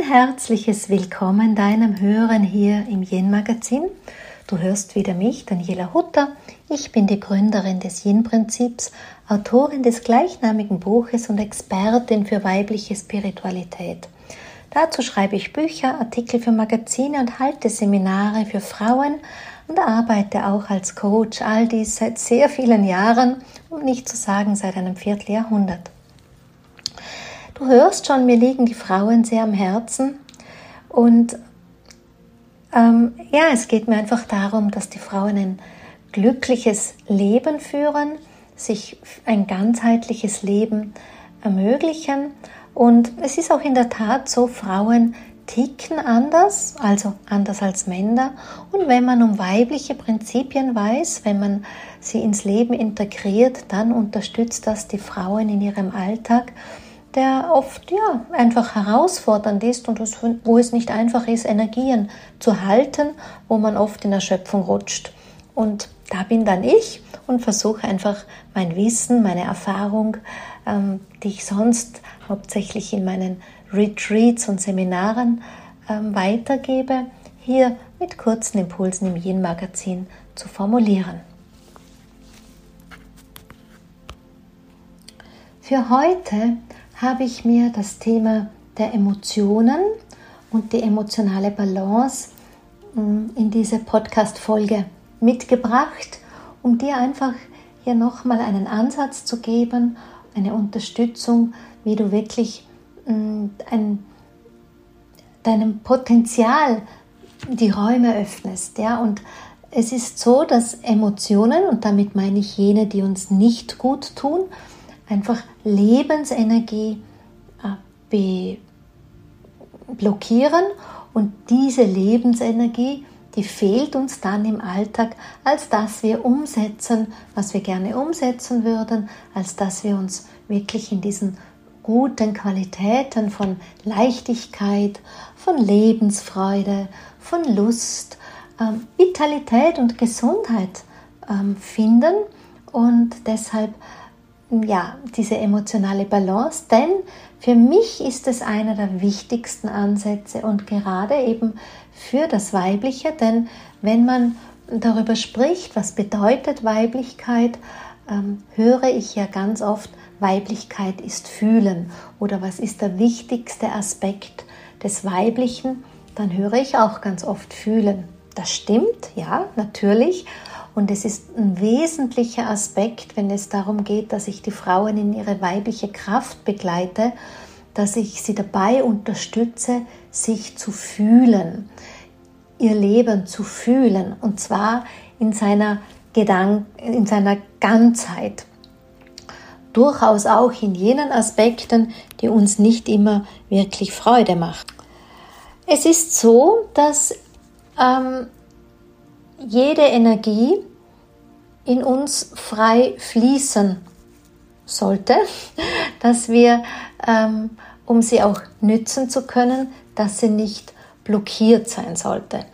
Ein herzliches Willkommen deinem Hören hier im Yin Magazin. Du hörst wieder mich, Daniela Hutter. Ich bin die Gründerin des Yin Prinzips, Autorin des gleichnamigen Buches und Expertin für weibliche Spiritualität. Dazu schreibe ich Bücher, Artikel für Magazine und halte Seminare für Frauen und arbeite auch als Coach, all dies seit sehr vielen Jahren, um nicht zu sagen seit einem Vierteljahrhundert. Du hörst schon, mir liegen die Frauen sehr am Herzen. Und ähm, ja, es geht mir einfach darum, dass die Frauen ein glückliches Leben führen, sich ein ganzheitliches Leben ermöglichen. Und es ist auch in der Tat so, Frauen ticken anders, also anders als Männer. Und wenn man um weibliche Prinzipien weiß, wenn man sie ins Leben integriert, dann unterstützt das die Frauen in ihrem Alltag der oft ja einfach herausfordernd ist und wo es nicht einfach ist, Energien zu halten, wo man oft in Erschöpfung rutscht. Und da bin dann ich und versuche einfach mein Wissen, meine Erfahrung, ähm, die ich sonst hauptsächlich in meinen Retreats und Seminaren ähm, weitergebe, hier mit kurzen Impulsen im Yin-Magazin zu formulieren. Für heute habe ich mir das Thema der Emotionen und die emotionale Balance mm, in diese Podcast-Folge mitgebracht, um dir einfach hier nochmal einen Ansatz zu geben, eine Unterstützung, wie du wirklich mm, ein, deinem Potenzial die Räume öffnest. Ja? Und es ist so, dass Emotionen, und damit meine ich jene, die uns nicht gut tun, einfach Lebensenergie äh, blockieren. Und diese Lebensenergie, die fehlt uns dann im Alltag, als dass wir umsetzen, was wir gerne umsetzen würden, als dass wir uns wirklich in diesen guten Qualitäten von Leichtigkeit, von Lebensfreude, von Lust, ähm, Vitalität und Gesundheit ähm, finden. Und deshalb ja, diese emotionale Balance, denn für mich ist es einer der wichtigsten Ansätze und gerade eben für das Weibliche, denn wenn man darüber spricht, was bedeutet Weiblichkeit, ähm, höre ich ja ganz oft, Weiblichkeit ist fühlen oder was ist der wichtigste Aspekt des Weiblichen, dann höre ich auch ganz oft fühlen. Das stimmt, ja, natürlich. Und es ist ein wesentlicher Aspekt, wenn es darum geht, dass ich die Frauen in ihre weibliche Kraft begleite, dass ich sie dabei unterstütze, sich zu fühlen, ihr Leben zu fühlen und zwar in seiner, Gedank in seiner Ganzheit. Durchaus auch in jenen Aspekten, die uns nicht immer wirklich Freude machen. Es ist so, dass ähm, jede Energie in uns frei fließen sollte, dass wir, ähm, um sie auch nützen zu können, dass sie nicht blockiert sein sollte.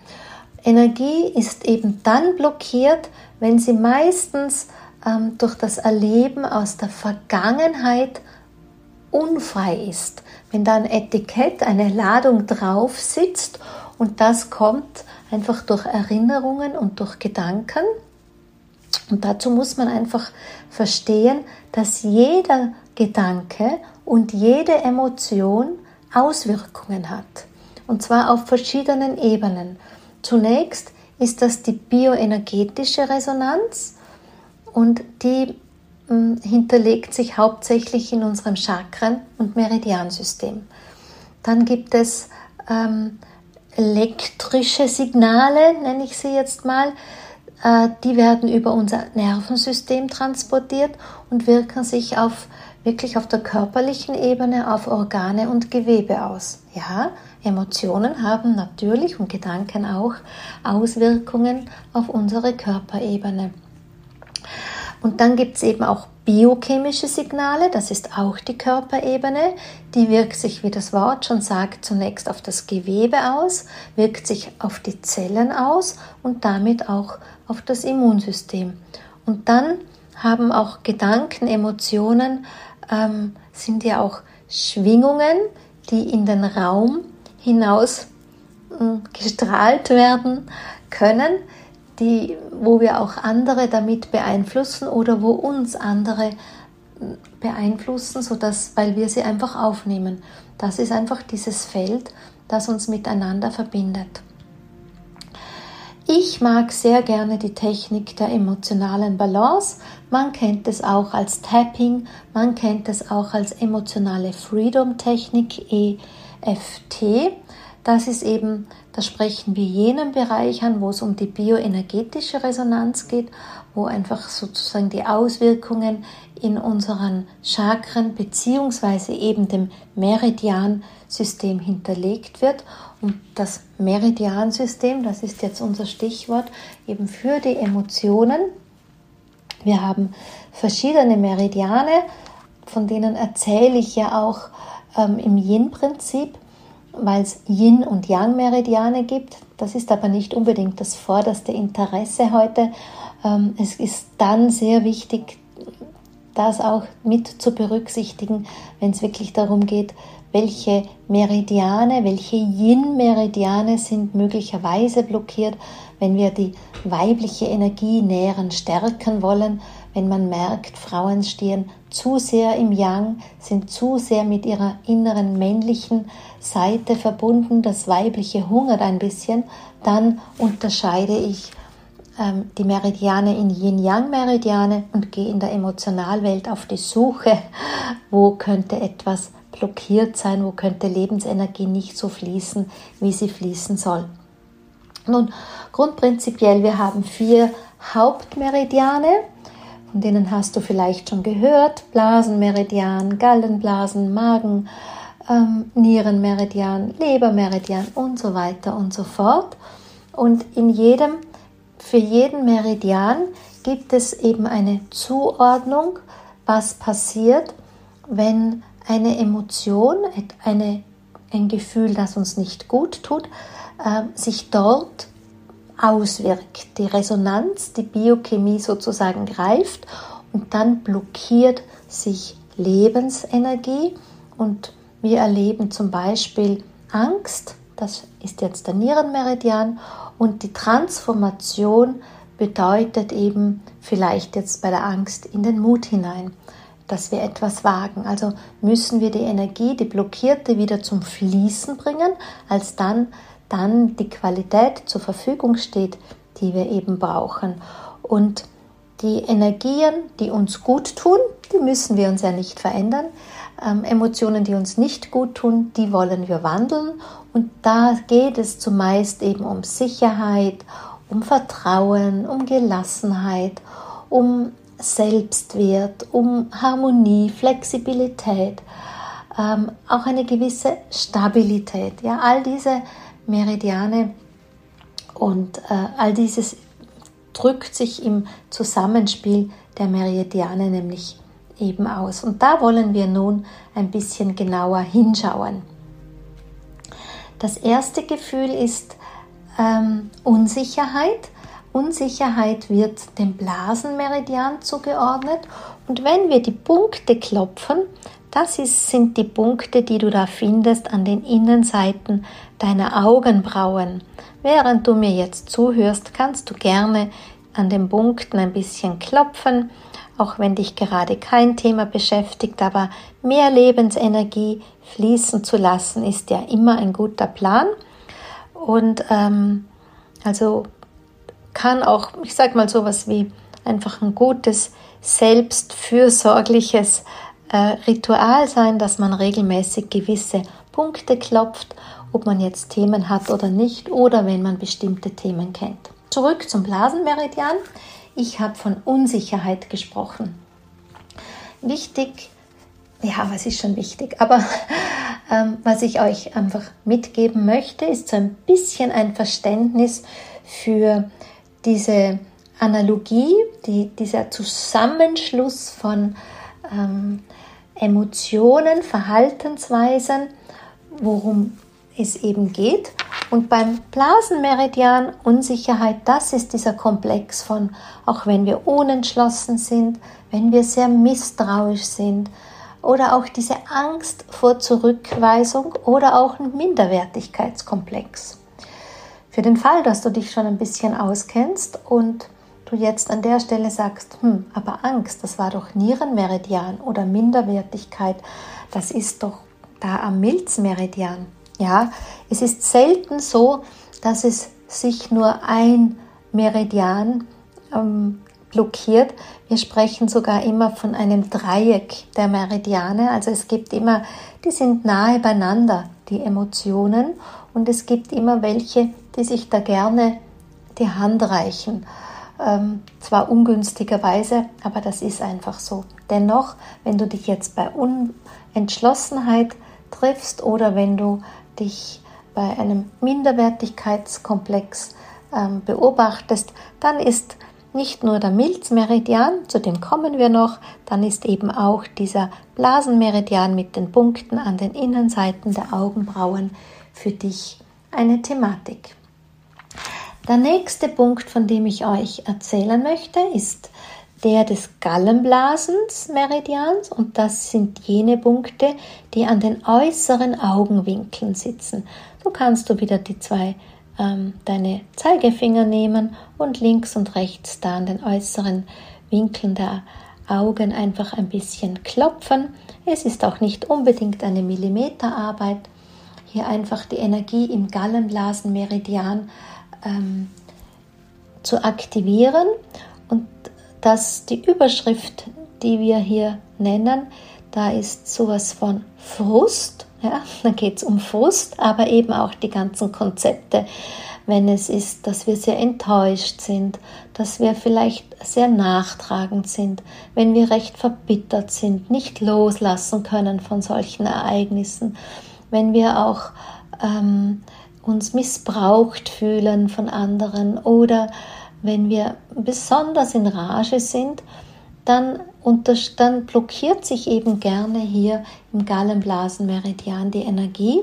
Energie ist eben dann blockiert, wenn sie meistens ähm, durch das Erleben aus der Vergangenheit unfrei ist. Wenn da ein Etikett, eine Ladung drauf sitzt und das kommt einfach durch Erinnerungen und durch Gedanken. Und dazu muss man einfach verstehen, dass jeder Gedanke und jede Emotion Auswirkungen hat. Und zwar auf verschiedenen Ebenen. Zunächst ist das die bioenergetische Resonanz und die hm, hinterlegt sich hauptsächlich in unserem Chakren- und Meridiansystem. Dann gibt es ähm, elektrische Signale, nenne ich sie jetzt mal, die werden über unser Nervensystem transportiert und wirken sich auf wirklich auf der körperlichen Ebene auf Organe und Gewebe aus. Ja, Emotionen haben natürlich und Gedanken auch Auswirkungen auf unsere Körperebene. Und dann gibt es eben auch biochemische Signale, das ist auch die Körperebene, die wirkt sich, wie das Wort schon sagt, zunächst auf das Gewebe aus, wirkt sich auf die Zellen aus und damit auch auf das Immunsystem. Und dann haben auch Gedanken, Emotionen, ähm, sind ja auch Schwingungen, die in den Raum hinaus hm, gestrahlt werden können, die, wo wir auch andere damit beeinflussen oder wo uns andere hm, beeinflussen, sodass, weil wir sie einfach aufnehmen. Das ist einfach dieses Feld, das uns miteinander verbindet. Ich mag sehr gerne die Technik der emotionalen Balance. Man kennt es auch als Tapping, man kennt es auch als emotionale Freedom Technik EFT. Das ist eben, da sprechen wir jenen Bereich an, wo es um die bioenergetische Resonanz geht, wo einfach sozusagen die Auswirkungen in unseren Chakren beziehungsweise eben dem Meridiansystem hinterlegt wird und das Meridiansystem, das ist jetzt unser Stichwort, eben für die Emotionen. Wir haben verschiedene Meridiane, von denen erzähle ich ja auch ähm, im Yin-Prinzip, weil es Yin- und Yang-Meridiane gibt. Das ist aber nicht unbedingt das vorderste Interesse heute. Ähm, es ist dann sehr wichtig, das auch mit zu berücksichtigen, wenn es wirklich darum geht, welche Meridiane, welche Yin-Meridiane sind möglicherweise blockiert, wenn wir die weibliche Energie nähren, stärken wollen, wenn man merkt, Frauen stehen zu sehr im Yang, sind zu sehr mit ihrer inneren männlichen Seite verbunden, das weibliche hungert ein bisschen, dann unterscheide ich ähm, die Meridiane in Yin-Yang-Meridiane und gehe in der Emotionalwelt auf die Suche, wo könnte etwas blockiert sein, wo könnte Lebensenergie nicht so fließen, wie sie fließen soll. Nun, grundprinzipiell, wir haben vier Hauptmeridiane, von denen hast du vielleicht schon gehört, Blasenmeridian, Gallenblasen, Magen, ähm, Nierenmeridian, Lebermeridian und so weiter und so fort. Und in jedem, für jeden Meridian gibt es eben eine Zuordnung, was passiert, wenn eine Emotion, eine, ein Gefühl, das uns nicht gut tut, äh, sich dort auswirkt. Die Resonanz, die Biochemie sozusagen greift und dann blockiert sich Lebensenergie und wir erleben zum Beispiel Angst, das ist jetzt der Nierenmeridian und die Transformation bedeutet eben vielleicht jetzt bei der Angst in den Mut hinein dass wir etwas wagen. Also müssen wir die Energie, die blockierte, wieder zum Fließen bringen, als dann, dann die Qualität zur Verfügung steht, die wir eben brauchen. Und die Energien, die uns gut tun, die müssen wir uns ja nicht verändern. Ähm, Emotionen, die uns nicht gut tun, die wollen wir wandeln. Und da geht es zumeist eben um Sicherheit, um Vertrauen, um Gelassenheit, um Selbstwert, um Harmonie, Flexibilität, ähm, auch eine gewisse Stabilität. Ja, all diese Meridiane und äh, all dieses drückt sich im Zusammenspiel der Meridiane nämlich eben aus. Und da wollen wir nun ein bisschen genauer hinschauen. Das erste Gefühl ist ähm, Unsicherheit. Unsicherheit wird dem Blasenmeridian zugeordnet. Und wenn wir die Punkte klopfen, das ist, sind die Punkte, die du da findest an den Innenseiten deiner Augenbrauen. Während du mir jetzt zuhörst, kannst du gerne an den Punkten ein bisschen klopfen, auch wenn dich gerade kein Thema beschäftigt, aber mehr Lebensenergie fließen zu lassen, ist ja immer ein guter Plan. Und ähm, also kann auch, ich sag mal sowas wie einfach ein gutes, selbstfürsorgliches äh, Ritual sein, dass man regelmäßig gewisse Punkte klopft, ob man jetzt Themen hat oder nicht oder wenn man bestimmte Themen kennt. Zurück zum Blasenmeridian. Ich habe von Unsicherheit gesprochen. Wichtig, ja, was ist schon wichtig, aber ähm, was ich euch einfach mitgeben möchte, ist so ein bisschen ein Verständnis für diese Analogie, die, dieser Zusammenschluss von ähm, Emotionen, Verhaltensweisen, worum es eben geht. Und beim Blasenmeridian Unsicherheit, das ist dieser Komplex von, auch wenn wir unentschlossen sind, wenn wir sehr misstrauisch sind oder auch diese Angst vor Zurückweisung oder auch ein Minderwertigkeitskomplex. Für den Fall, dass du dich schon ein bisschen auskennst und du jetzt an der Stelle sagst, hm, aber Angst, das war doch Nierenmeridian oder Minderwertigkeit, das ist doch da am Milzmeridian. Ja, es ist selten so, dass es sich nur ein Meridian ähm, blockiert. Wir sprechen sogar immer von einem Dreieck der Meridiane. Also es gibt immer, die sind nahe beieinander, die Emotionen. Und es gibt immer welche, die sich da gerne die Hand reichen. Ähm, zwar ungünstigerweise, aber das ist einfach so. Dennoch, wenn du dich jetzt bei Unentschlossenheit triffst oder wenn du dich bei einem Minderwertigkeitskomplex ähm, beobachtest, dann ist nicht nur der Milzmeridian, zu dem kommen wir noch, dann ist eben auch dieser Blasenmeridian mit den Punkten an den Innenseiten der Augenbrauen für dich eine Thematik. Der nächste Punkt, von dem ich euch erzählen möchte, ist der des Gallenblasensmeridians und das sind jene Punkte, die an den äußeren Augenwinkeln sitzen. So kannst du wieder die zwei ähm, deine Zeigefinger nehmen und links und rechts da an den äußeren Winkeln der Augen einfach ein bisschen klopfen. Es ist auch nicht unbedingt eine Millimeterarbeit. Hier einfach die Energie im Gallenblasenmeridian ähm, zu aktivieren und dass die Überschrift, die wir hier nennen, da ist sowas von Frust. Ja, da geht es um Frust, aber eben auch die ganzen Konzepte, wenn es ist, dass wir sehr enttäuscht sind, dass wir vielleicht sehr nachtragend sind, wenn wir recht verbittert sind, nicht loslassen können von solchen Ereignissen, wenn wir auch ähm, uns missbraucht fühlen von anderen oder wenn wir besonders in Rage sind, dann, dann blockiert sich eben gerne hier im Gallenblasenmeridian die Energie.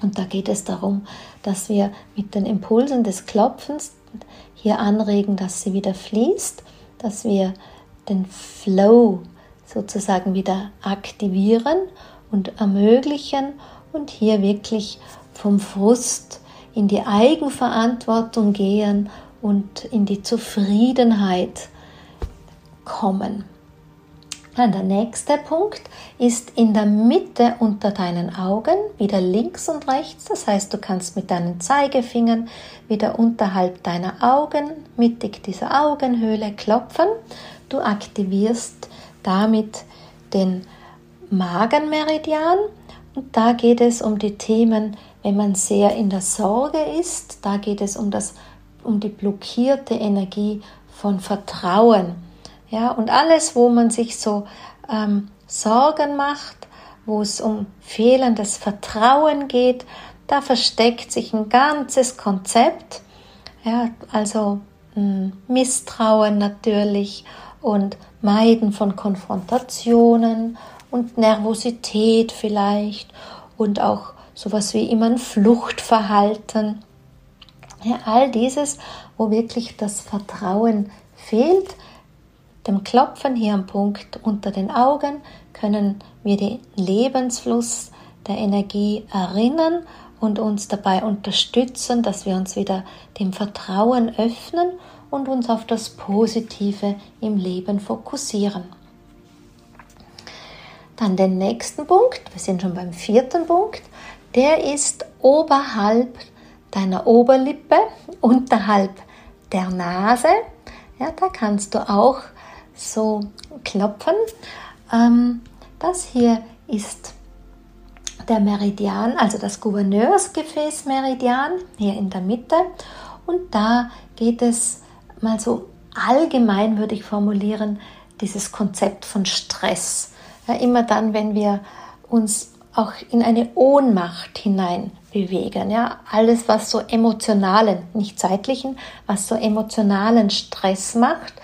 Und da geht es darum, dass wir mit den Impulsen des Klopfens hier anregen, dass sie wieder fließt, dass wir den Flow sozusagen wieder aktivieren und ermöglichen und hier wirklich vom Frust in die Eigenverantwortung gehen und in die Zufriedenheit kommen. Dann der nächste Punkt ist in der Mitte unter deinen Augen, wieder links und rechts. Das heißt, du kannst mit deinen Zeigefingern wieder unterhalb deiner Augen, mittig dieser Augenhöhle klopfen. Du aktivierst damit den Magenmeridian und da geht es um die Themen, wenn man sehr in der Sorge ist, da geht es um, das, um die blockierte Energie von Vertrauen ja, und alles, wo man sich so ähm, Sorgen macht, wo es um fehlendes Vertrauen geht, da versteckt sich ein ganzes Konzept. Ja, also mh, hm, Misstrauen natürlich und Meiden von Konfrontationen und Nervosität vielleicht und auch sowas wie immer ein Fluchtverhalten. Ja, all dieses, wo wirklich das Vertrauen fehlt, dem Klopfen hier am Punkt unter den Augen können wir den Lebensfluss der Energie erinnern und uns dabei unterstützen, dass wir uns wieder dem Vertrauen öffnen und uns auf das Positive im Leben fokussieren. Dann den nächsten Punkt, wir sind schon beim vierten Punkt, der ist oberhalb deiner Oberlippe, unterhalb der Nase. Ja, da kannst du auch so klopfen. Ähm, das hier ist der Meridian, also das Gouverneursgefäßmeridian hier in der Mitte. Und da geht es mal so allgemein, würde ich formulieren, dieses Konzept von Stress. Ja, immer dann, wenn wir uns auch in eine Ohnmacht hinein bewegen. Ja, alles, was so emotionalen, nicht zeitlichen, was so emotionalen Stress macht,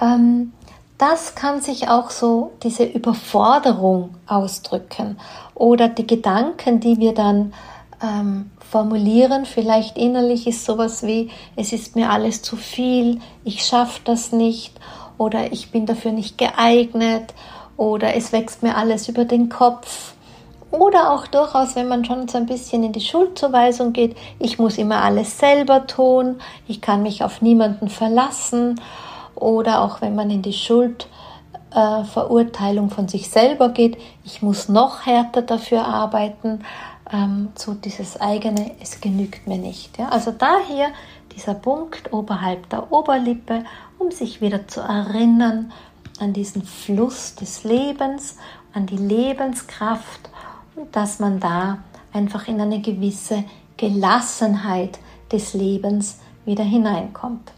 ähm, das kann sich auch so diese Überforderung ausdrücken oder die Gedanken, die wir dann ähm, formulieren, vielleicht innerlich ist sowas wie, es ist mir alles zu viel, ich schaffe das nicht oder ich bin dafür nicht geeignet oder es wächst mir alles über den Kopf. Oder auch durchaus, wenn man schon so ein bisschen in die Schuldzuweisung geht, ich muss immer alles selber tun, ich kann mich auf niemanden verlassen. Oder auch wenn man in die Schuldverurteilung äh, von sich selber geht, ich muss noch härter dafür arbeiten, ähm, so dieses eigene, es genügt mir nicht. Ja? Also daher dieser Punkt oberhalb der Oberlippe, um sich wieder zu erinnern an diesen Fluss des Lebens, an die Lebenskraft dass man da einfach in eine gewisse Gelassenheit des Lebens wieder hineinkommt.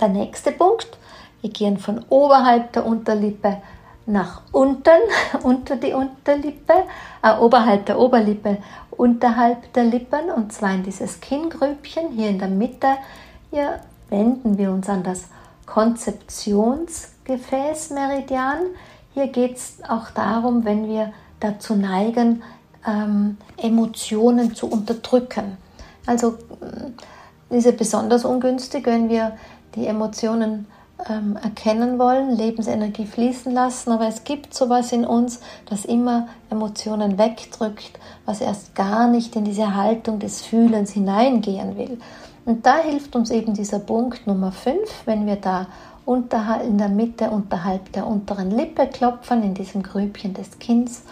Der nächste Punkt, wir gehen von oberhalb der Unterlippe nach unten, unter die Unterlippe, äh, oberhalb der Oberlippe, unterhalb der Lippen und zwar in dieses Kinngrübchen hier in der Mitte. Hier wenden wir uns an das Konzeptionsgefäßmeridian. Hier geht es auch darum, wenn wir dazu neigen, ähm, Emotionen zu unterdrücken. Also äh, ist es besonders ungünstig, wenn wir die Emotionen ähm, erkennen wollen, Lebensenergie fließen lassen, aber es gibt sowas in uns, das immer Emotionen wegdrückt, was erst gar nicht in diese Haltung des Fühlens hineingehen will. Und da hilft uns eben dieser Punkt Nummer 5, wenn wir da unterhalb, in der Mitte unterhalb der unteren Lippe klopfen, in diesem Grübchen des Kinns.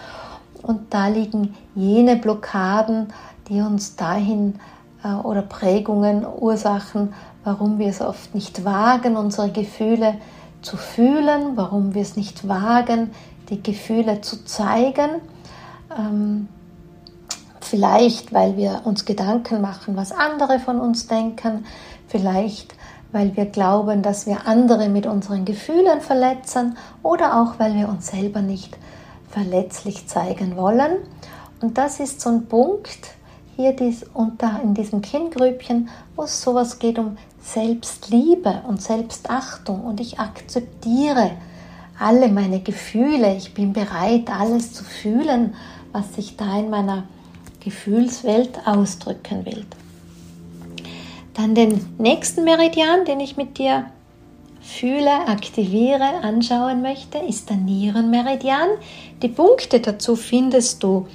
Und da liegen jene Blockaden, die uns dahin äh, oder Prägungen, Ursachen warum wir es oft nicht wagen, unsere Gefühle zu fühlen, warum wir es nicht wagen, die Gefühle zu zeigen. Ähm, vielleicht, weil wir uns Gedanken machen, was andere von uns denken, vielleicht, weil wir glauben, dass wir andere mit unseren Gefühlen verletzen oder auch, weil wir uns selber nicht verletzlich zeigen wollen. Und das ist so ein Punkt, hier dies unter, in diesem Kinngrübchen, wo es sowas geht um Selbstliebe und Selbstachtung und ich akzeptiere alle meine Gefühle. Ich bin bereit, alles zu fühlen, was sich da in meiner Gefühlswelt ausdrücken will. Dann den nächsten Meridian, den ich mit dir fühle, aktiviere, anschauen möchte, ist der Nierenmeridian. Die Punkte dazu findest du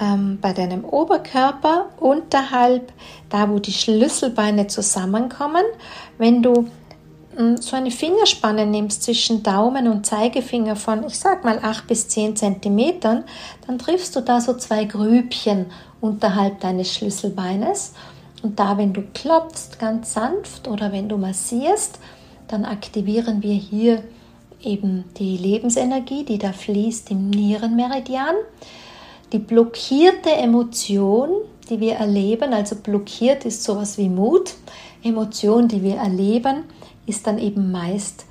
ähm, bei deinem Oberkörper unterhalb, da wo die Schlüsselbeine zusammenkommen. Wenn du ähm, so eine Fingerspanne nimmst zwischen Daumen und Zeigefinger von, ich sag mal, 8 bis 10 Zentimetern, dann triffst du da so zwei Grübchen unterhalb deines Schlüsselbeines. Und da, wenn du klopfst, ganz sanft oder wenn du massierst, dann aktivieren wir hier eben die Lebensenergie, die da fließt im Nierenmeridian. Die blockierte Emotion, die wir erleben, also blockiert ist sowas wie Mut, Emotion, die wir erleben, ist dann eben meist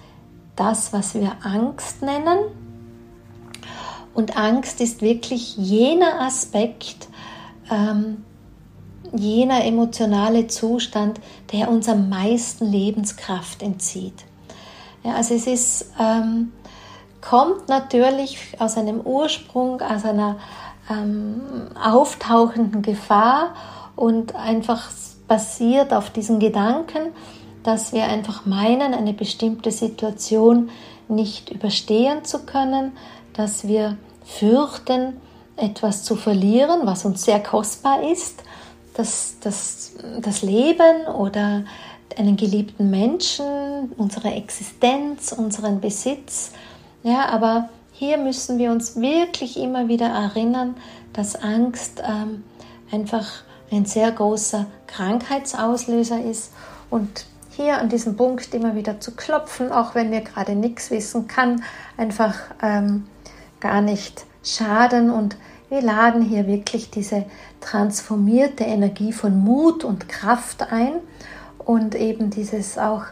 das, was wir Angst nennen. Und Angst ist wirklich jener Aspekt, ähm, jener emotionale Zustand, der uns am meisten Lebenskraft entzieht. Ja, also es ist, ähm, kommt natürlich aus einem Ursprung, aus einer ähm, auftauchenden Gefahr und einfach basiert auf diesen Gedanken, dass wir einfach meinen, eine bestimmte Situation nicht überstehen zu können, dass wir fürchten, etwas zu verlieren, was uns sehr kostbar ist, dass das, das Leben oder einen geliebten Menschen, unsere Existenz, unseren Besitz. Ja, aber hier müssen wir uns wirklich immer wieder erinnern, dass Angst ähm, einfach ein sehr großer Krankheitsauslöser ist und hier an diesem Punkt immer wieder zu klopfen, auch wenn wir gerade nichts wissen, kann einfach ähm, gar nicht schaden und wir laden hier wirklich diese transformierte Energie von Mut und Kraft ein und eben dieses auch,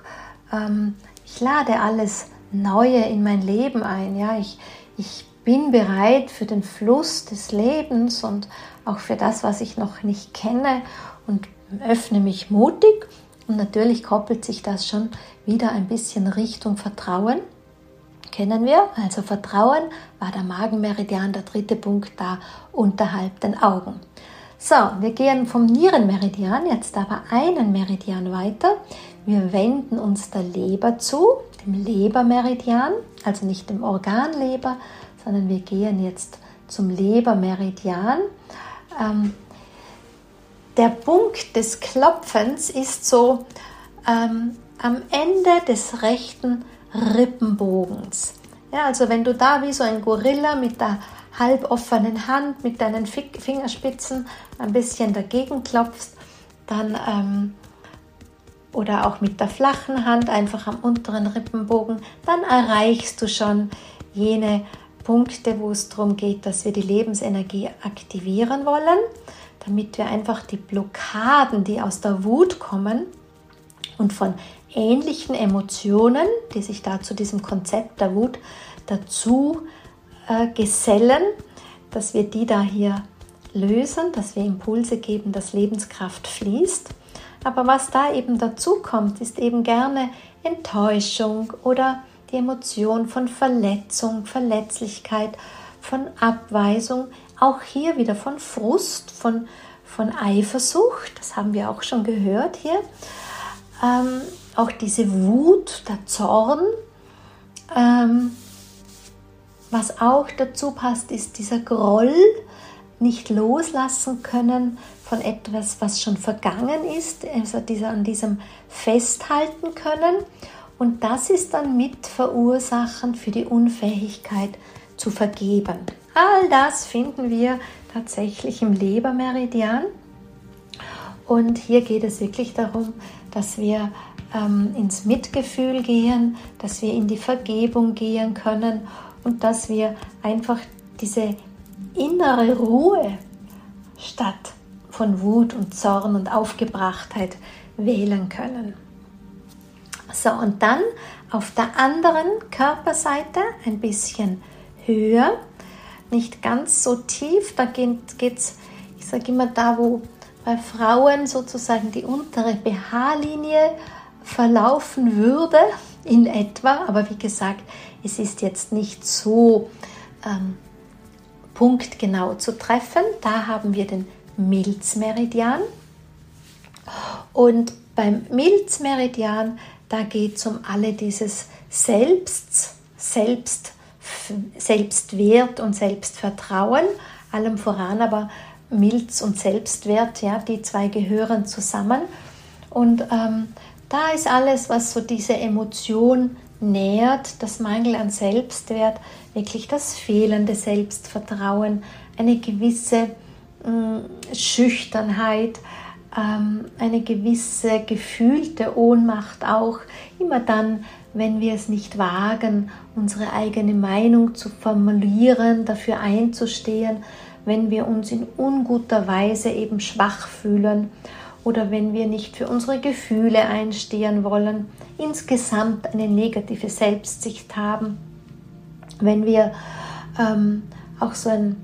ähm, ich lade alles Neue in mein Leben ein. Ja, ich, ich bin bereit für den Fluss des Lebens und auch für das, was ich noch nicht kenne und öffne mich mutig. Und natürlich koppelt sich das schon wieder ein bisschen Richtung Vertrauen. Kennen wir? Also Vertrauen war der Magenmeridian, der dritte Punkt da unterhalb den Augen. So, wir gehen vom Nierenmeridian jetzt aber einen Meridian weiter. Wir wenden uns der Leber zu, dem Lebermeridian, also nicht dem Organleber, sondern wir gehen jetzt zum Lebermeridian. Ähm, der Punkt des Klopfens ist so ähm, am Ende des rechten Rippenbogens. Ja, also wenn du da wie so ein Gorilla mit der halboffenen Hand, mit deinen Fingerspitzen ein bisschen dagegen klopfst, dann ähm, oder auch mit der flachen Hand einfach am unteren Rippenbogen, dann erreichst du schon jene Punkte, wo es darum geht, dass wir die Lebensenergie aktivieren wollen, damit wir einfach die Blockaden, die aus der Wut kommen und von ähnlichen Emotionen, die sich da zu diesem Konzept der Wut dazu äh, gesellen, dass wir die da hier lösen, dass wir Impulse geben, dass Lebenskraft fließt. Aber was da eben dazu kommt, ist eben gerne Enttäuschung oder die Emotion von Verletzung, Verletzlichkeit, von Abweisung, auch hier wieder von Frust, von, von Eifersucht, das haben wir auch schon gehört hier. Ähm, auch diese Wut, der Zorn. Ähm, was auch dazu passt, ist dieser Groll, nicht loslassen können von etwas, was schon vergangen ist, also dieser, an diesem festhalten können. Und das ist dann mit verursachend für die Unfähigkeit zu vergeben. All das finden wir tatsächlich im Lebermeridian. Und hier geht es wirklich darum, dass wir ähm, ins Mitgefühl gehen, dass wir in die Vergebung gehen können und dass wir einfach diese innere Ruhe statt von Wut und Zorn und Aufgebrachtheit wählen können. So, und dann auf der anderen Körperseite ein bisschen höher, nicht ganz so tief, da geht es, ich sage immer da, wo bei Frauen sozusagen die untere BH-Linie verlaufen würde, in etwa, aber wie gesagt, es ist jetzt nicht so ähm, punktgenau zu treffen. Da haben wir den Milzmeridian. Und beim Milzmeridian, da geht es um alle dieses Selbst, Selbst, Selbstwert und Selbstvertrauen, allem voran aber Milz und Selbstwert, ja, die zwei gehören zusammen. Und ähm, da ist alles, was so diese Emotion nährt, das Mangel an Selbstwert, wirklich das fehlende Selbstvertrauen, eine gewisse äh, Schüchternheit, ähm, eine gewisse gefühlte Ohnmacht auch, immer dann, wenn wir es nicht wagen, unsere eigene Meinung zu formulieren, dafür einzustehen, wenn wir uns in unguter Weise eben schwach fühlen oder wenn wir nicht für unsere Gefühle einstehen wollen, insgesamt eine negative Selbstsicht haben, wenn wir ähm, auch so ein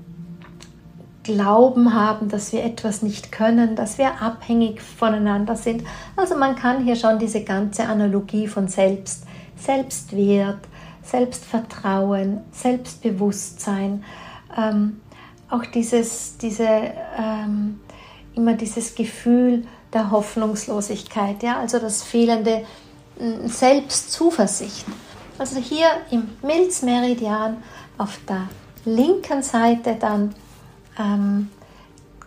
Glauben haben, dass wir etwas nicht können, dass wir abhängig voneinander sind. Also man kann hier schon diese ganze Analogie von Selbst, Selbstwert, Selbstvertrauen, Selbstbewusstsein, ähm, auch dieses, diese ähm, immer dieses Gefühl der Hoffnungslosigkeit, ja, also das fehlende mm, Selbstzuversicht. Also hier im Milzmeridian auf der linken Seite dann ähm,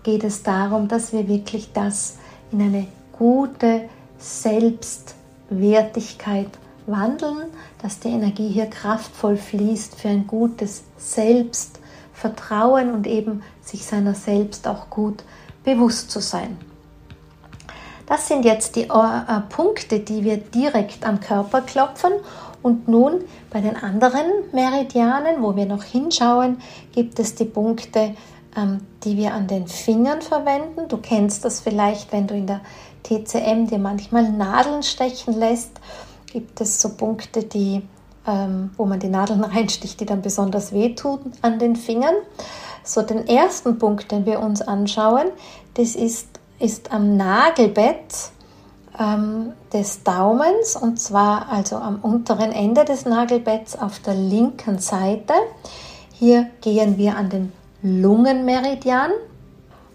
geht es darum, dass wir wirklich das in eine gute Selbstwertigkeit wandeln, dass die Energie hier kraftvoll fließt für ein gutes Selbstvertrauen und eben sich seiner selbst auch gut bewusst zu sein. Das sind jetzt die äh, äh, Punkte, die wir direkt am Körper klopfen. Und nun bei den anderen Meridianen, wo wir noch hinschauen, gibt es die Punkte, ähm, die wir an den Fingern verwenden. Du kennst das vielleicht, wenn du in der TCM dir manchmal Nadeln stechen lässt, gibt es so Punkte, die, ähm, wo man die Nadeln reinsticht, die dann besonders wehtun an den Fingern. So, den ersten Punkt, den wir uns anschauen, das ist, ist am Nagelbett ähm, des Daumens und zwar also am unteren Ende des Nagelbetts auf der linken Seite. Hier gehen wir an den Lungenmeridian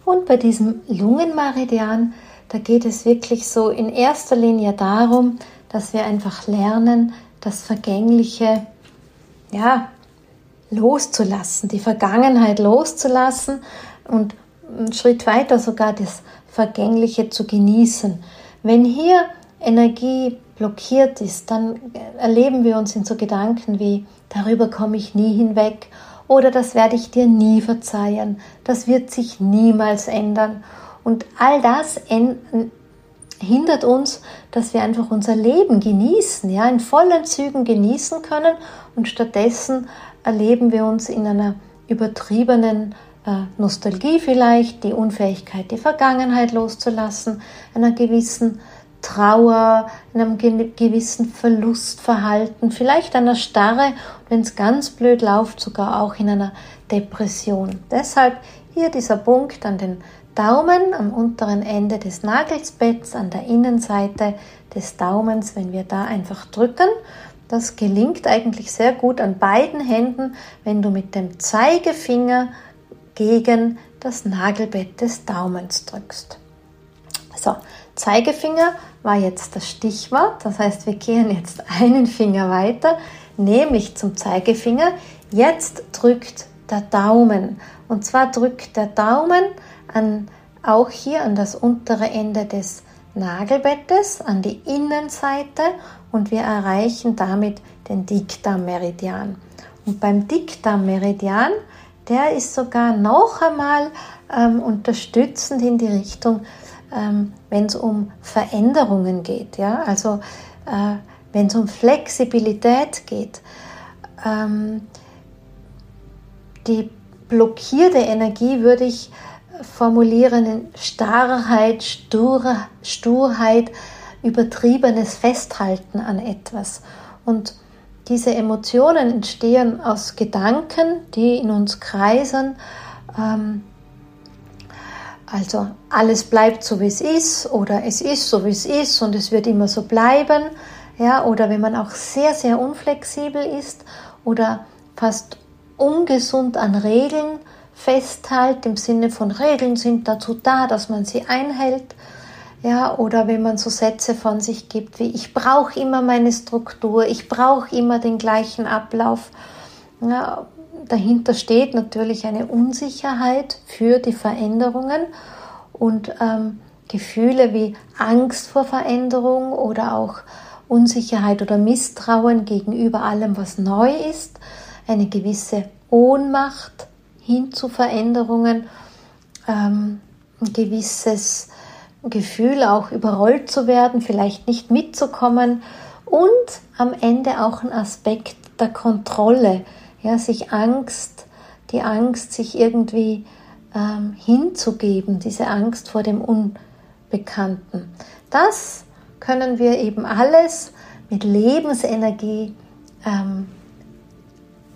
und bei diesem Lungenmeridian, da geht es wirklich so in erster Linie darum, dass wir einfach lernen, das Vergängliche, ja, loszulassen, die Vergangenheit loszulassen und einen Schritt weiter sogar das Vergängliche zu genießen. Wenn hier Energie blockiert ist, dann erleben wir uns in so Gedanken wie, darüber komme ich nie hinweg oder das werde ich dir nie verzeihen, das wird sich niemals ändern. Und all das hindert uns, dass wir einfach unser Leben genießen, ja, in vollen Zügen genießen können und stattdessen erleben wir uns in einer übertriebenen äh, Nostalgie vielleicht, die Unfähigkeit, die Vergangenheit loszulassen, einer gewissen Trauer, einem gewissen Verlustverhalten, vielleicht einer Starre, wenn es ganz blöd läuft, sogar auch in einer Depression. Deshalb hier dieser Punkt an den Daumen am unteren Ende des Nagelsbetts, an der Innenseite des Daumens, wenn wir da einfach drücken. Das gelingt eigentlich sehr gut an beiden Händen, wenn du mit dem Zeigefinger gegen das Nagelbett des Daumens drückst. So, Zeigefinger war jetzt das Stichwort. Das heißt, wir gehen jetzt einen Finger weiter, nämlich zum Zeigefinger. Jetzt drückt der Daumen. Und zwar drückt der Daumen an, auch hier an das untere Ende des Nagelbettes, an die Innenseite und wir erreichen damit den Dickdarmmeridian. Und beim Dickdarmmeridian, der ist sogar noch einmal ähm, unterstützend in die Richtung ähm, wenn es um Veränderungen geht. Ja? Also äh, wenn es um Flexibilität geht. Ähm, die blockierte Energie würde ich formulieren in Starrheit, Stur, Sturheit, übertriebenes Festhalten an etwas. Und diese Emotionen entstehen aus Gedanken, die in uns kreisen, ähm, also alles bleibt so, wie es ist oder es ist so, wie es ist und es wird immer so bleiben. Ja, oder wenn man auch sehr, sehr unflexibel ist oder fast ungesund an Regeln festhält, im Sinne von Regeln sind dazu da, dass man sie einhält. Ja, oder wenn man so Sätze von sich gibt wie ich brauche immer meine Struktur, ich brauche immer den gleichen Ablauf. Ja, dahinter steht natürlich eine Unsicherheit für die Veränderungen und ähm, Gefühle wie Angst vor Veränderung oder auch Unsicherheit oder Misstrauen gegenüber allem, was neu ist, eine gewisse Ohnmacht hin zu Veränderungen, ähm, ein gewisses Gefühl auch überrollt zu werden, vielleicht nicht mitzukommen und am Ende auch ein Aspekt der Kontrolle, ja, sich Angst, die Angst, sich irgendwie ähm, hinzugeben, diese Angst vor dem Unbekannten. Das können wir eben alles mit Lebensenergie ähm,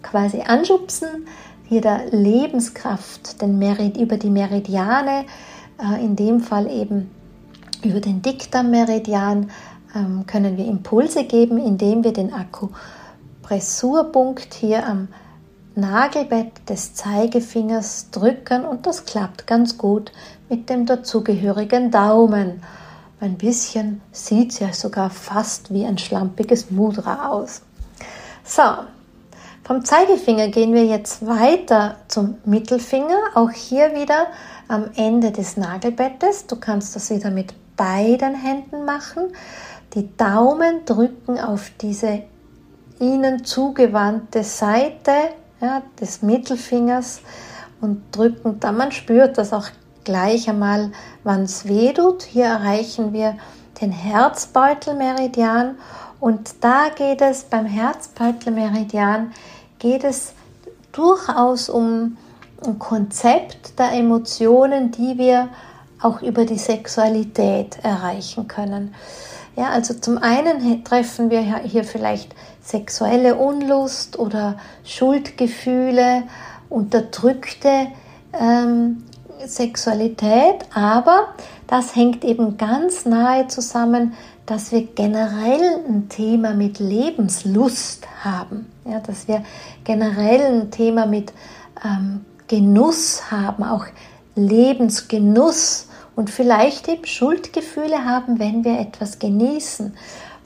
quasi anschubsen, hier der Lebenskraft den Merid über die Meridiane, äh, in dem Fall eben über den Diktammeridian, ähm, können wir Impulse geben, indem wir den Akku Pressurpunkt hier am Nagelbett des Zeigefingers drücken und das klappt ganz gut mit dem dazugehörigen Daumen. Ein bisschen sieht es ja sogar fast wie ein schlampiges Mudra aus. So, vom Zeigefinger gehen wir jetzt weiter zum Mittelfinger, auch hier wieder am Ende des Nagelbettes. Du kannst das wieder mit beiden Händen machen. Die Daumen drücken auf diese ihnen zugewandte Seite ja, des Mittelfingers und drücken dann. Man spürt das auch gleich einmal, wann es weh tut. Hier erreichen wir den Herzbeutelmeridian und da geht es beim Herzbeutelmeridian geht es durchaus um ein Konzept der Emotionen, die wir auch über die Sexualität erreichen können. Ja, also zum einen treffen wir hier vielleicht sexuelle Unlust oder Schuldgefühle, unterdrückte ähm, Sexualität, aber das hängt eben ganz nahe zusammen, dass wir generell ein Thema mit Lebenslust haben, ja, dass wir generell ein Thema mit ähm, Genuss haben, auch Lebensgenuss und vielleicht eben Schuldgefühle haben, wenn wir etwas genießen.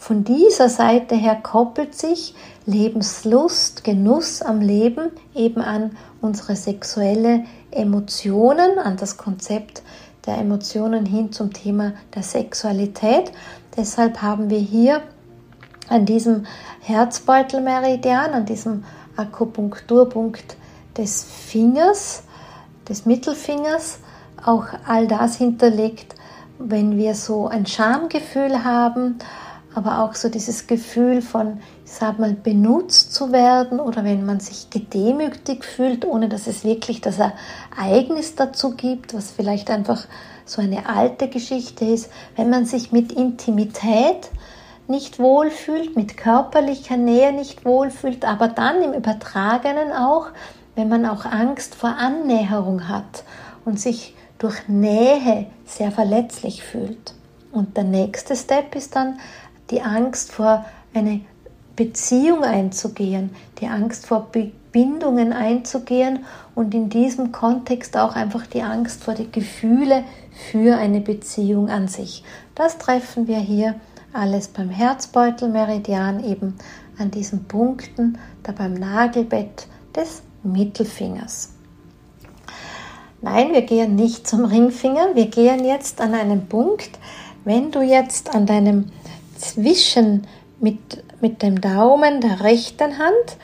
von dieser Seite her koppelt sich Lebenslust, Genuss am Leben eben an unsere sexuelle Emotionen, an das Konzept der Emotionen hin zum Thema der Sexualität. Deshalb haben wir hier an diesem Herzbeutelmeridian, an diesem Akupunkturpunkt des Fingers, des Mittelfingers, auch all das hinterlegt, wenn wir so ein Schamgefühl haben, aber auch so dieses Gefühl von, ich sag mal, benutzt zu werden oder wenn man sich gedemütigt fühlt, ohne dass es wirklich das Ereignis dazu gibt, was vielleicht einfach so eine alte Geschichte ist, wenn man sich mit Intimität nicht wohlfühlt, mit körperlicher Nähe nicht wohlfühlt, aber dann im Übertragenen auch, wenn man auch Angst vor Annäherung hat und sich durch Nähe sehr verletzlich fühlt. Und der nächste Step ist dann die Angst vor eine Beziehung einzugehen, die Angst vor Bindungen einzugehen und in diesem Kontext auch einfach die Angst vor die Gefühle für eine Beziehung an sich. Das treffen wir hier alles beim Herzbeutelmeridian eben an diesen Punkten, da beim Nagelbett des Mittelfingers. Nein, wir gehen nicht zum Ringfinger, wir gehen jetzt an einen Punkt, wenn du jetzt an deinem Zwischen mit, mit dem Daumen der rechten Hand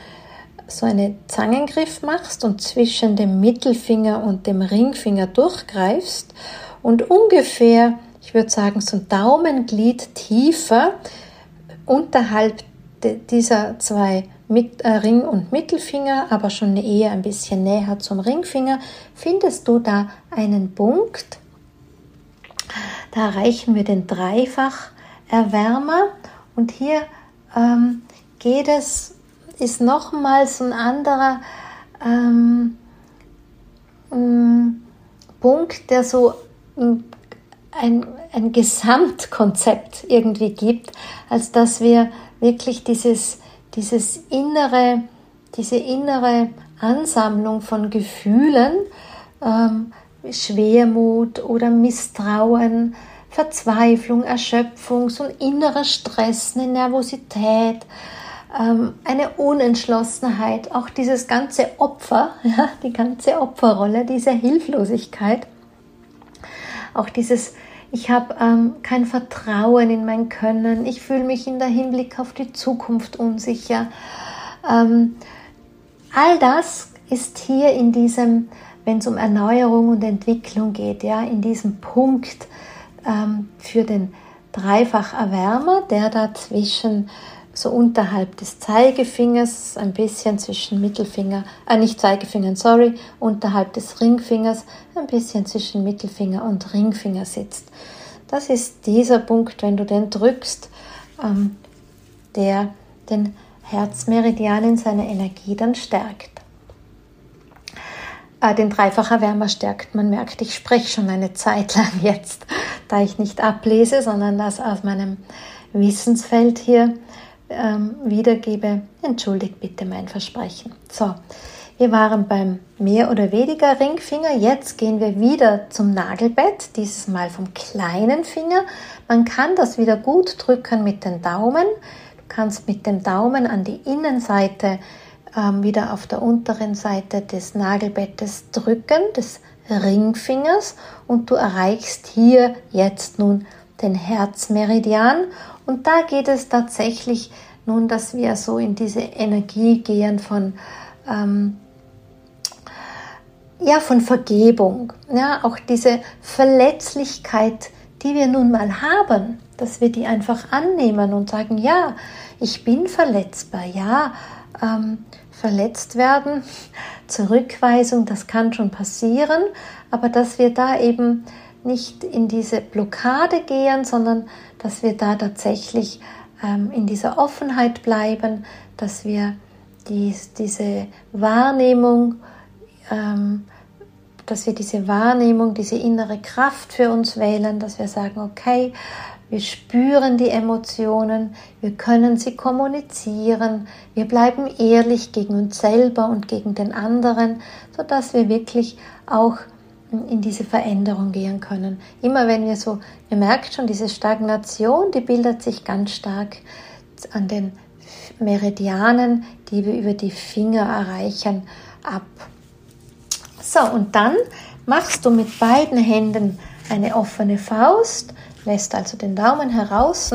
so einen Zangengriff machst und zwischen dem Mittelfinger und dem Ringfinger durchgreifst und ungefähr, ich würde sagen, so ein Daumenglied tiefer unterhalb dieser zwei mit äh, Ring und Mittelfinger, aber schon eher ein bisschen näher zum Ringfinger, findest du da einen Punkt. Da erreichen wir den Dreifach-Erwärmer und hier ähm, geht es, ist nochmals ein anderer ähm, ähm, Punkt, der so ein, ein Gesamtkonzept irgendwie gibt, als dass wir wirklich dieses dieses innere, diese innere Ansammlung von Gefühlen, ähm, Schwermut oder Misstrauen, Verzweiflung, Erschöpfung, so ein innerer Stress, eine Nervosität, ähm, eine Unentschlossenheit, auch dieses ganze Opfer, ja, die ganze Opferrolle, diese Hilflosigkeit, auch dieses ich habe ähm, kein Vertrauen in mein Können, ich fühle mich in der Hinblick auf die Zukunft unsicher. Ähm, all das ist hier in diesem, wenn es um Erneuerung und Entwicklung geht, ja, in diesem Punkt ähm, für den Dreifacherwärmer, der da zwischen so unterhalb des Zeigefingers, ein bisschen zwischen Mittelfinger, äh nicht Zeigefinger, sorry, unterhalb des Ringfingers, ein bisschen zwischen Mittelfinger und Ringfinger sitzt. Das ist dieser Punkt, wenn du den drückst, ähm, der den Herzmeridian in seiner Energie dann stärkt. Äh, den Dreifacherwärmer stärkt. Man merkt, ich spreche schon eine Zeit lang jetzt, da ich nicht ablese, sondern das aus meinem Wissensfeld hier ähm, wiedergebe, entschuldigt bitte mein Versprechen. So, wir waren beim mehr oder weniger Ringfinger. Jetzt gehen wir wieder zum Nagelbett, dieses Mal vom kleinen Finger. Man kann das wieder gut drücken mit den Daumen. Du kannst mit dem Daumen an die Innenseite ähm, wieder auf der unteren Seite des Nagelbettes drücken, des Ringfingers, und du erreichst hier jetzt nun den Herzmeridian und da geht es tatsächlich nun, dass wir so in diese Energie gehen von, ähm, ja, von Vergebung, ja, auch diese Verletzlichkeit, die wir nun mal haben, dass wir die einfach annehmen und sagen, ja, ich bin verletzbar, ja, ähm, verletzt werden, Zurückweisung, das kann schon passieren, aber dass wir da eben nicht in diese Blockade gehen, sondern dass wir da tatsächlich ähm, in dieser Offenheit bleiben, dass wir dies, diese Wahrnehmung, ähm, dass wir diese Wahrnehmung, diese innere Kraft für uns wählen, dass wir sagen, okay, wir spüren die Emotionen, wir können sie kommunizieren, wir bleiben ehrlich gegen uns selber und gegen den anderen, sodass wir wirklich auch in diese Veränderung gehen können. Immer wenn wir so, ihr merkt schon, diese Stagnation, die bildet sich ganz stark an den Meridianen, die wir über die Finger erreichen, ab. So, und dann machst du mit beiden Händen eine offene Faust, lässt also den Daumen heraus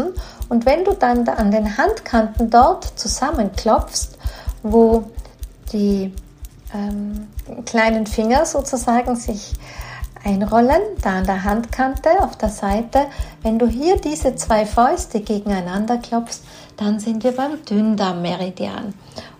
und wenn du dann an den Handkanten dort zusammenklopfst, wo die ähm, kleinen Finger sozusagen sich einrollen, da an der Handkante auf der Seite. Wenn du hier diese zwei Fäuste gegeneinander klopfst, dann sind wir beim Dünndarmmeridian.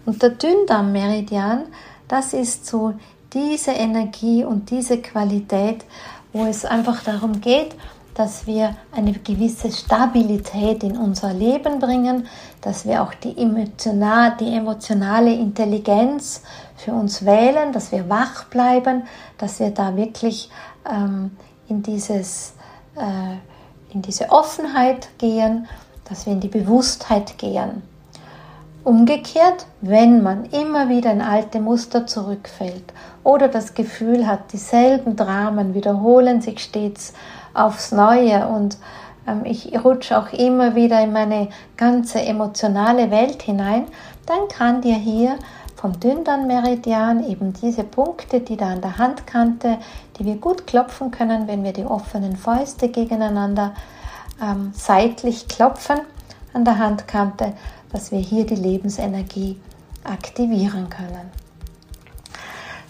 Und der Dünndarmmeridian, das ist so diese Energie und diese Qualität, wo es einfach darum geht, dass wir eine gewisse Stabilität in unser Leben bringen, dass wir auch die, emotional, die emotionale Intelligenz für uns wählen, dass wir wach bleiben, dass wir da wirklich ähm, in, dieses, äh, in diese Offenheit gehen, dass wir in die Bewusstheit gehen. Umgekehrt, wenn man immer wieder in alte Muster zurückfällt oder das Gefühl hat, dieselben Dramen wiederholen sich stets aufs Neue und ähm, ich rutsche auch immer wieder in meine ganze emotionale Welt hinein, dann kann dir hier vom Dünndarmmeridian eben diese Punkte, die da an der Handkante, die wir gut klopfen können, wenn wir die offenen Fäuste gegeneinander ähm, seitlich klopfen an der Handkante, dass wir hier die Lebensenergie aktivieren können.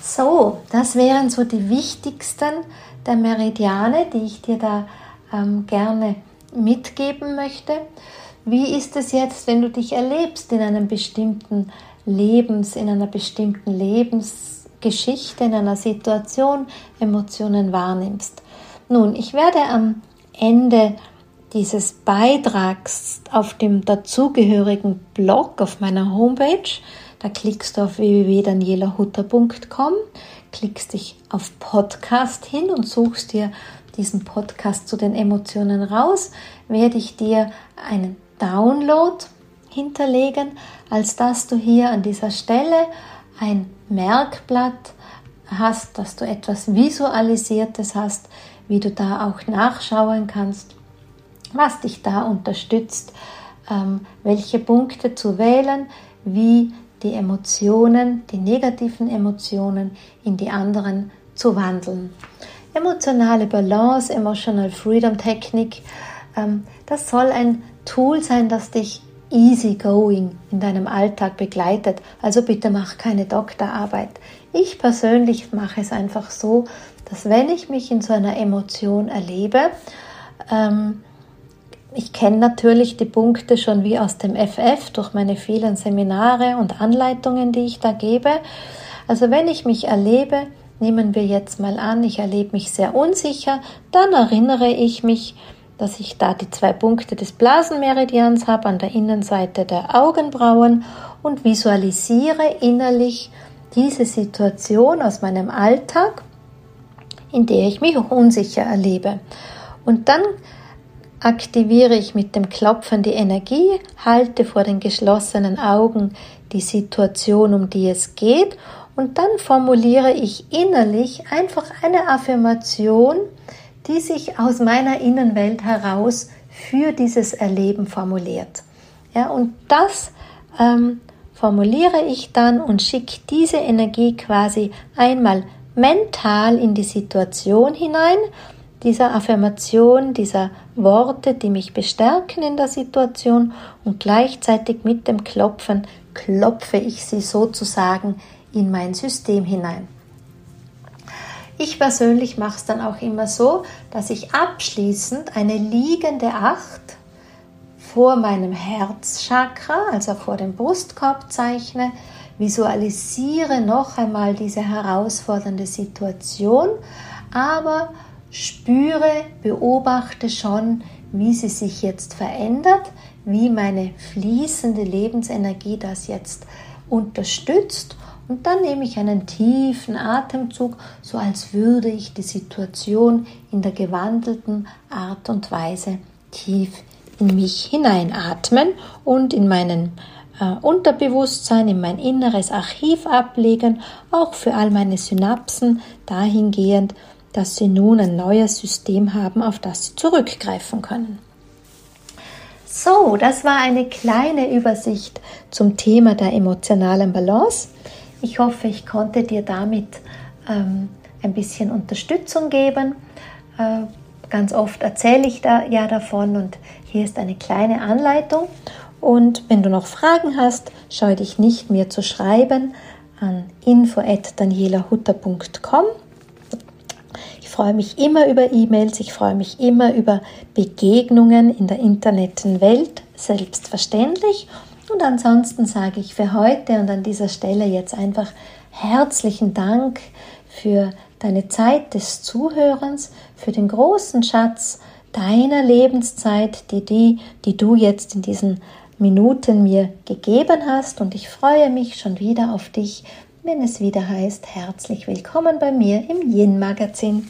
So, das wären so die wichtigsten der Meridiane, die ich dir da ähm, gerne mitgeben möchte. Wie ist es jetzt, wenn du dich erlebst in einem bestimmten Lebens, in einer bestimmten Lebensgeschichte, in einer Situation Emotionen wahrnimmst? Nun, ich werde am Ende dieses Beitrags auf dem dazugehörigen Blog auf meiner Homepage, da klickst du auf www.danielahutter.com, klickst dich auf Podcast hin und suchst dir diesen Podcast zu den Emotionen raus, werde ich dir einen Download hinterlegen, als dass du hier an dieser Stelle ein Merkblatt hast, dass du etwas Visualisiertes hast, wie du da auch nachschauen kannst, was dich da unterstützt, ähm, welche Punkte zu wählen, wie die Emotionen, die negativen Emotionen in die anderen zu wandeln. Emotionale Balance, Emotional Freedom Technik, ähm, das soll ein Tool sein, das dich easy going in deinem Alltag begleitet. Also bitte mach keine Doktorarbeit. Ich persönlich mache es einfach so, dass wenn ich mich in so einer Emotion erlebe, ähm, ich kenne natürlich die Punkte schon wie aus dem FF durch meine vielen Seminare und Anleitungen, die ich da gebe. Also wenn ich mich erlebe, nehmen wir jetzt mal an, ich erlebe mich sehr unsicher, dann erinnere ich mich, dass ich da die zwei Punkte des Blasenmeridians habe an der Innenseite der Augenbrauen und visualisiere innerlich diese Situation aus meinem Alltag, in der ich mich unsicher erlebe. Und dann aktiviere ich mit dem Klopfen die Energie, halte vor den geschlossenen Augen die Situation, um die es geht und dann formuliere ich innerlich einfach eine Affirmation, die sich aus meiner Innenwelt heraus für dieses Erleben formuliert. Ja, und das ähm, formuliere ich dann und schicke diese Energie quasi einmal mental in die Situation hinein dieser Affirmation, dieser Worte, die mich bestärken in der Situation und gleichzeitig mit dem Klopfen klopfe ich sie sozusagen in mein System hinein. Ich persönlich mache es dann auch immer so, dass ich abschließend eine liegende Acht vor meinem Herzchakra, also vor dem Brustkorb zeichne, visualisiere noch einmal diese herausfordernde Situation, aber spüre, beobachte schon, wie sie sich jetzt verändert, wie meine fließende Lebensenergie das jetzt unterstützt. Und dann nehme ich einen tiefen Atemzug, so als würde ich die Situation in der gewandelten Art und Weise tief in mich hineinatmen und in meinen äh, Unterbewusstsein, in mein inneres Archiv ablegen, auch für all meine Synapsen dahingehend, dass sie nun ein neues System haben, auf das sie zurückgreifen können. So, das war eine kleine Übersicht zum Thema der emotionalen Balance. Ich hoffe, ich konnte dir damit ähm, ein bisschen Unterstützung geben. Äh, ganz oft erzähle ich da ja davon und hier ist eine kleine Anleitung. Und wenn du noch Fragen hast, scheu dich nicht mir zu schreiben an info@danielahutter.com. Ich freue mich immer über E-Mails, ich freue mich immer über Begegnungen in der Internetwelt, selbstverständlich. Und ansonsten sage ich für heute und an dieser Stelle jetzt einfach herzlichen Dank für deine Zeit des Zuhörens, für den großen Schatz deiner Lebenszeit, die, die, die du jetzt in diesen Minuten mir gegeben hast. Und ich freue mich schon wieder auf dich, wenn es wieder heißt, herzlich willkommen bei mir im Yin Magazin.